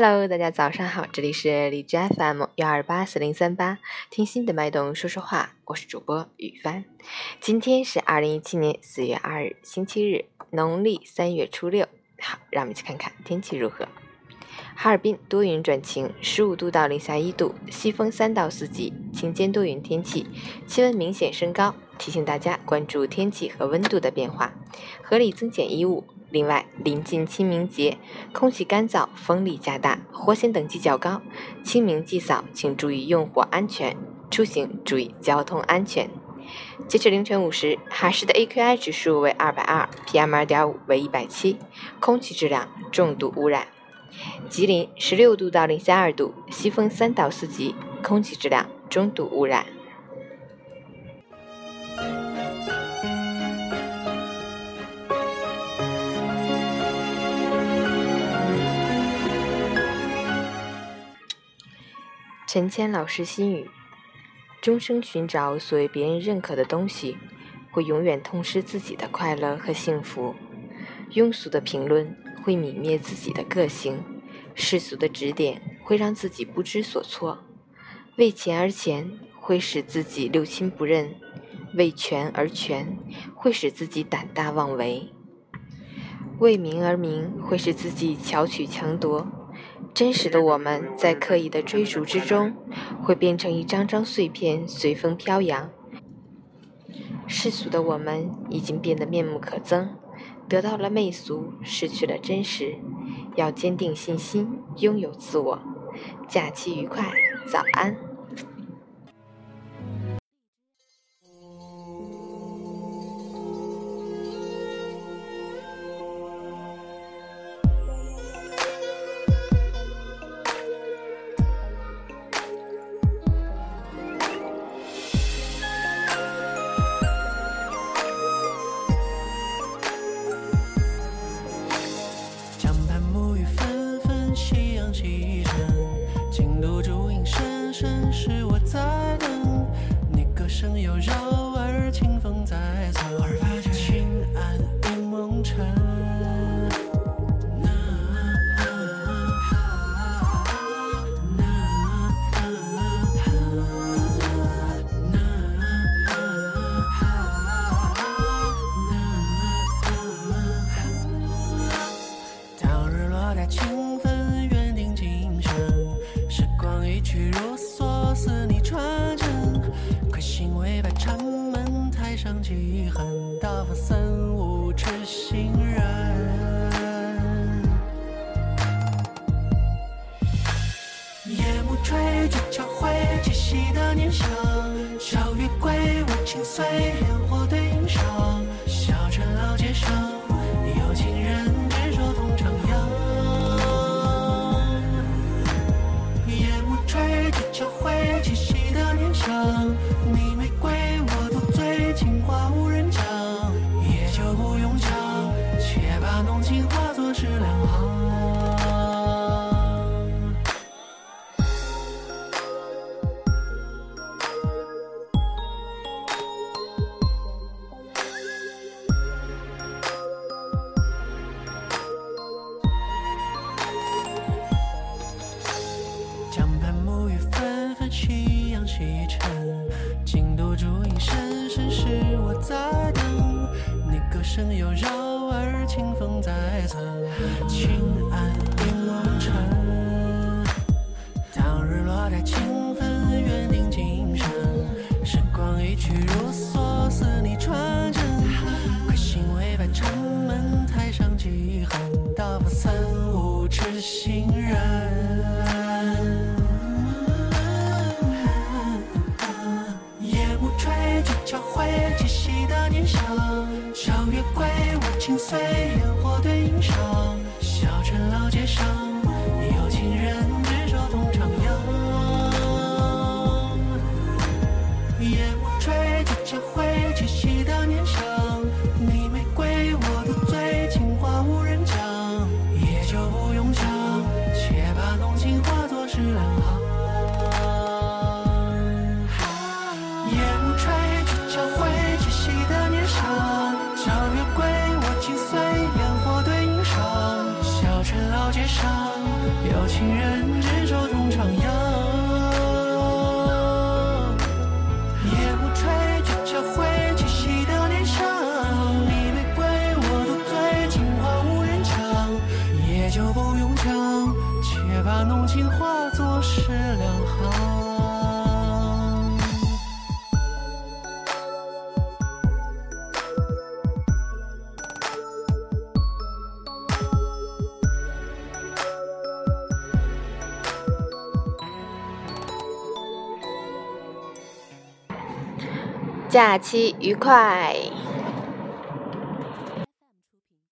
Hello，大家早上好，这里是荔枝 FM 幺二八四零三八，听心的脉动说说话，我是主播雨帆。今天是二零一七年四月二日，星期日，农历三月初六。好，让我们一起看看天气如何。哈尔滨多云转晴，十五度到零下一度，西风三到四级，晴间多云天气，气温明显升高，提醒大家关注天气和温度的变化，合理增减衣物。另外，临近清明节，空气干燥，风力加大，火险等级较高。清明祭扫，请注意用火安全，出行注意交通安全。截至凌晨五时，哈市的 AQI 指数为二百二，PM 二点五为一百七，空气质量重度污染。吉林十六度到零下二度，西风三到四级，空气质量中度污染。陈谦老师心语：终生寻找所谓别人认可的东西，会永远痛失自己的快乐和幸福。庸俗的评论会泯灭自己的个性，世俗的指点会让自己不知所措。为钱而钱会使自己六亲不认，为权而权会使自己胆大妄为，为名而名会使自己巧取强夺。真实的我们在刻意的追逐之中，会变成一张张碎片，随风飘扬。世俗的我们已经变得面目可憎，得到了媚俗，失去了真实。要坚定信心，拥有自我。假期愉快，早安。记恨，大发三五痴心人。夜幕垂，鹊桥回，七夕的念想。小月归，我轻碎，烟火对影上。小城老街上，京都竹影深。深是我在等，你歌声悠绕耳，清风在侧，轻按烟梦尘。当日落带清芬，缘定今生。时光一去如梭，似你传真。亏心未伴城门，台上几恨，道不三无痴心人。心碎，烟火对影赏。小城老街上，有情人执手同徜徉。夜幕垂，酒桥回，七夕的念想。你玫瑰，我独醉，情话无人讲，也就不用讲，且把。把情人假期愉快。